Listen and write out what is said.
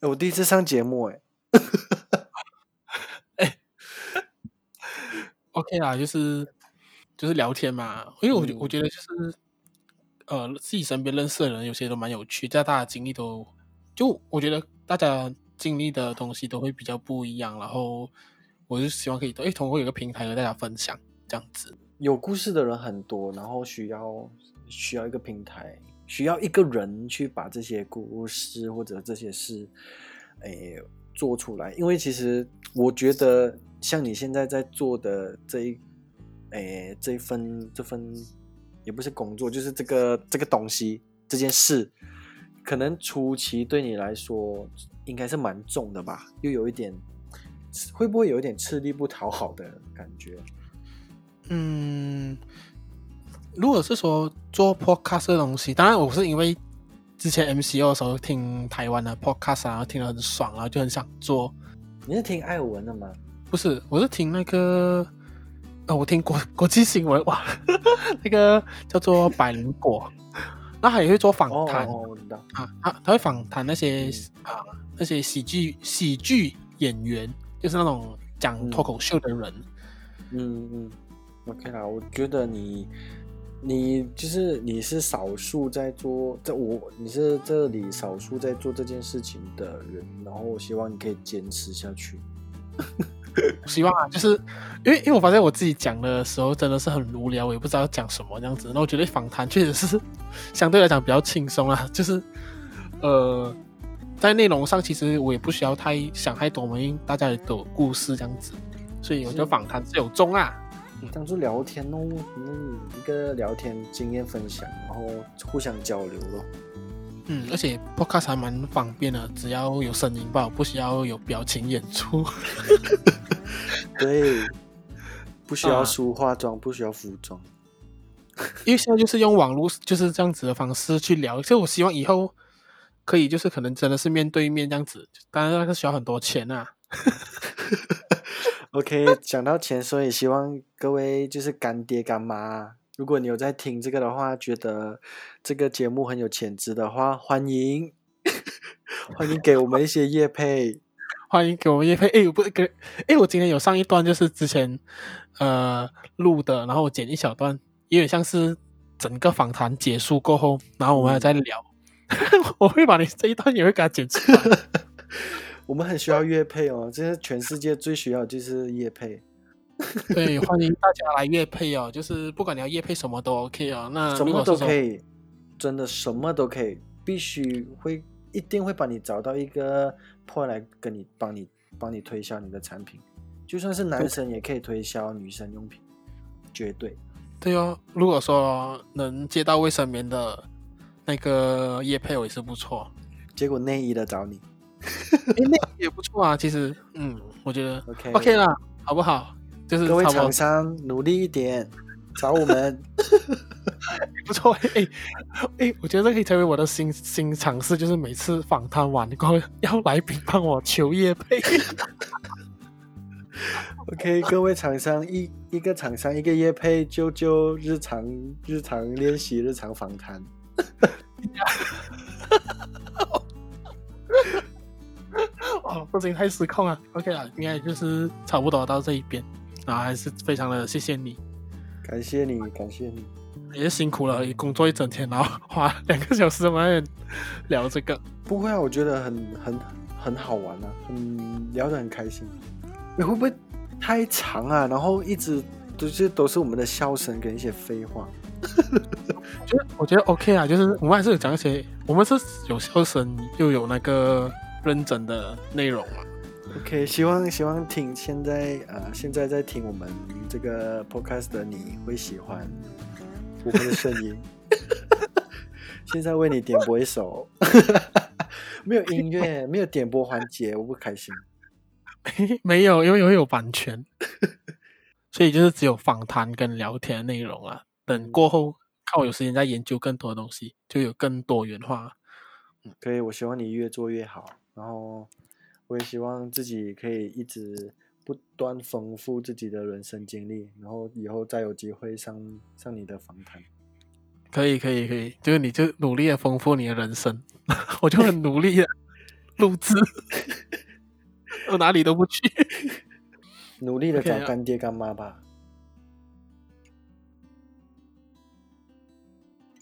欸、我第一次上节目、欸，哎、欸、，OK 啦，就是就是聊天嘛，因为我、嗯、我觉得就是呃，自己身边认识的人有些都蛮有趣，在大家经历都就我觉得大家经历的东西都会比较不一样，然后我就希望可以哎，通过有个平台和大家分享这样子。有故事的人很多，然后需要需要一个平台。需要一个人去把这些故事或者这些事，诶，做出来。因为其实我觉得，像你现在在做的这一，诶，这份这份，也不是工作，就是这个这个东西这件事，可能初期对你来说应该是蛮重的吧，又有一点，会不会有一点吃力不讨好的感觉？嗯。如果是说做 podcast 的东西，当然我是因为之前 MCO 的时候听台湾的 podcast，然后听得很爽，然后就很想做。你是听艾尔文的吗？不是，我是听那个，呃，我听国国际新闻哇，那个叫做百灵果，那他也会做访谈，哦，我知道啊，他他会访谈那些啊那些喜剧喜剧演员，就是那种讲脱口秀的人。嗯嗯，OK 啦，我觉得你。你就是你是少数在做这我你是这里少数在做这件事情的人，然后我希望你可以坚持下去。希望啊，就是因为因为我发现我自己讲的时候真的是很无聊，我也不知道讲什么这样子。那我觉得访谈确实是相对来讲比较轻松啊，就是呃在内容上其实我也不需要太想太多嘛，因为大家也都有故事这样子，所以我觉得访谈是有中啊。当做聊天哦，嗯，一个聊天经验分享，然后互相交流咯。嗯，而且 Podcast 还蛮方便的，只要有声音吧，不需要有表情演出。对，不需要梳化妆，啊、不需要服装。因为现在就是用网络就是这样子的方式去聊，所以我希望以后可以就是可能真的是面对面这样子，当然那个需要很多钱啊。OK，讲到钱，所以希望各位就是干爹干妈，如果你有在听这个的话，觉得这个节目很有潜质的话，欢迎欢迎给我们一些业配，欢迎给我们业配。哎，我不是给，哎，我今天有上一段就是之前呃录的，然后我剪一小段，有点像是整个访谈结束过后，然后我们还在聊，嗯、我会把你这一段也会给它剪出来。我们很需要乐配哦，这是全世界最需要就是乐配。对，欢迎大家来乐配哦，就是不管你要乐配什么都 OK 哦。那什么都可以，真的什么都可以，必须会一定会帮你找到一个 point 来跟你帮你帮你推销你的产品，就算是男生也可以推销女生用品，绝对。对哦，如果说能接到卫生棉的那个业配，我也是不错。结果内衣的找你。哎，那也不错啊，其实，嗯，我觉得 OK OK 啦，好不好？就是各位厂商努力一点，找我们，不错。哎哎，我觉得这可以成为我的新新尝试，就是每次访谈完过后，要来宾帮我求业配。OK，各位厂商一一个厂商一个业配，就就日常日常练习日常访谈。不行，太失控了。OK 了，应该就是差不多到这一边，然后还是非常的谢谢你，感谢你，感谢你，也是辛苦了，工作一整天，然后花两个小时来聊这个。不会啊，我觉得很很很好玩啊，嗯，聊得很开心。你会不会太长啊？然后一直都是都是我们的笑声跟一些废话。就我觉得 OK 啊，就是我们还是有讲一些，我们是有笑声又有那个。认真的内容嘛，OK，希望希望听现在呃现在在听我们这个 Podcast 的你会喜欢我们的声音。现在为你点播一首，没有音乐，没有点播环节，我不开心。没有，因为有有版权，所以就是只有访谈跟聊天的内容啊。等过后，看我有时间再研究更多的东西，就有更多元化。嗯，可以，我希望你越做越好。然后，我也希望自己可以一直不断丰富自己的人生经历，然后以后再有机会上上你的访谈。可以，可以，可以，就是你就努力的丰富你的人生，我就很努力的。录制，我哪里都不去，努力的找干爹干妈吧。